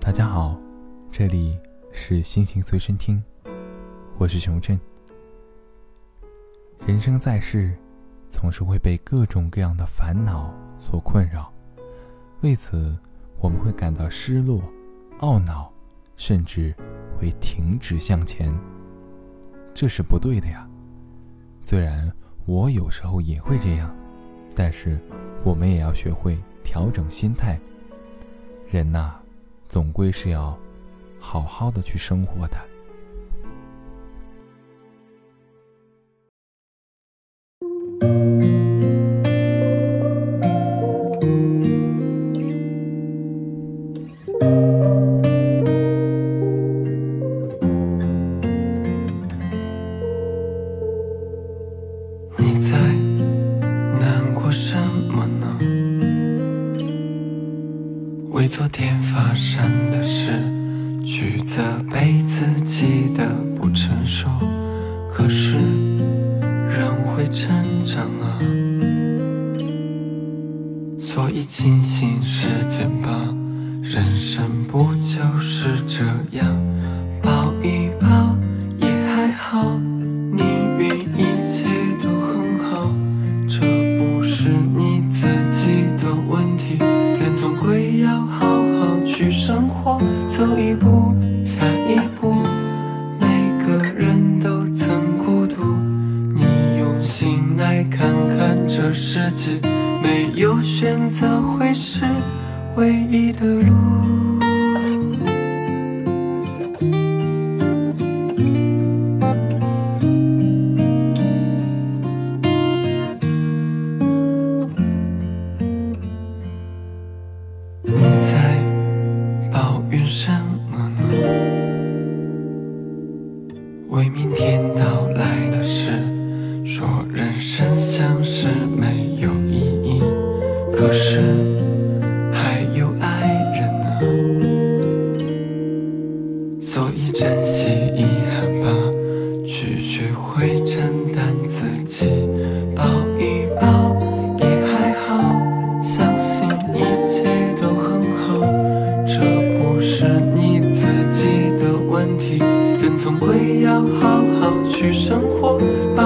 大家好，这里是心情随身听，我是熊振。人生在世，总是会被各种各样的烦恼所困扰，为此我们会感到失落、懊恼，甚至会停止向前。这是不对的呀。虽然我有时候也会这样，但是我们也要学会调整心态。人呐。总归是要好好的去生活的。为昨天发生的事去责备自己的不成熟，可是人会成长啊，所以庆幸时间吧，人生不就是这样，抱一抱也还好。没有选择会是唯一的路。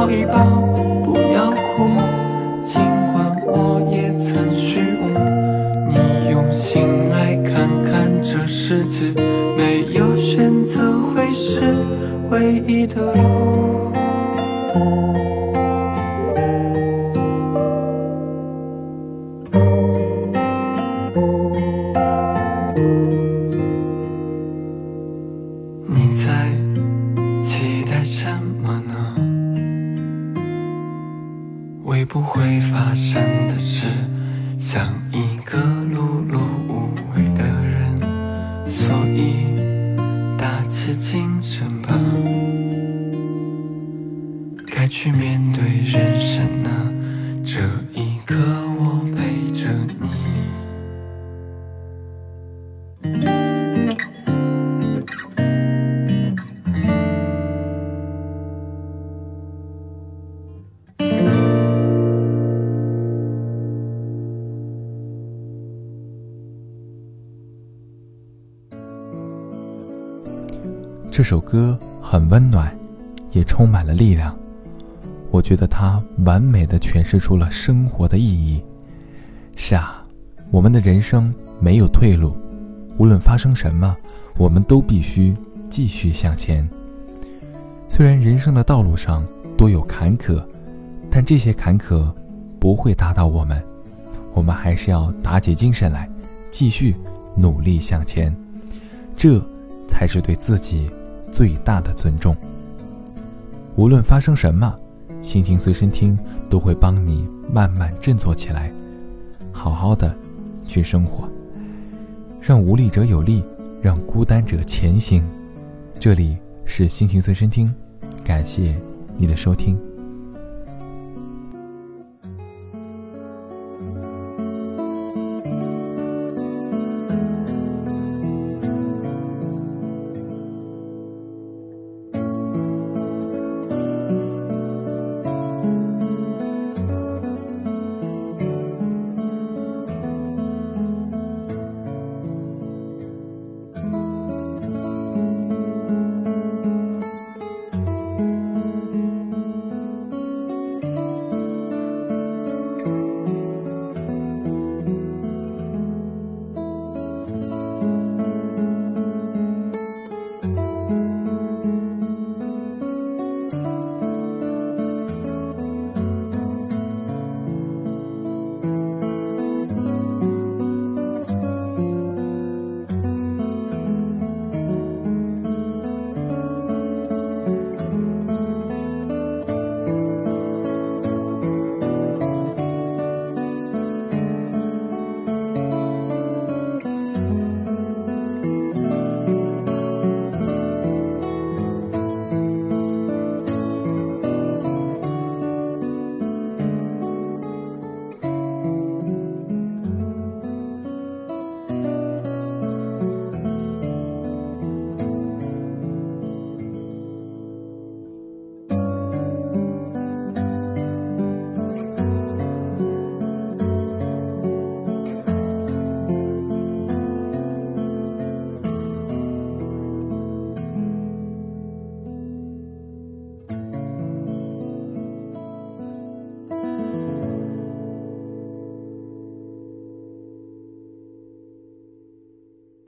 抱一抱，不要哭。尽管我也曾虚无，你用心来看看这世界，没有选择会是唯一的路。不会发生的事，像一个碌碌无为的人，所以打起精神吧，该去面对人生。这首歌很温暖，也充满了力量。我觉得它完美的诠释出了生活的意义。是啊，我们的人生没有退路，无论发生什么，我们都必须继续向前。虽然人生的道路上多有坎坷，但这些坎坷不会打倒我们，我们还是要打起精神来，继续努力向前。这才是对自己。最大的尊重。无论发生什么，心情随身听都会帮你慢慢振作起来，好好的去生活，让无力者有力，让孤单者前行。这里是心情随身听，感谢你的收听。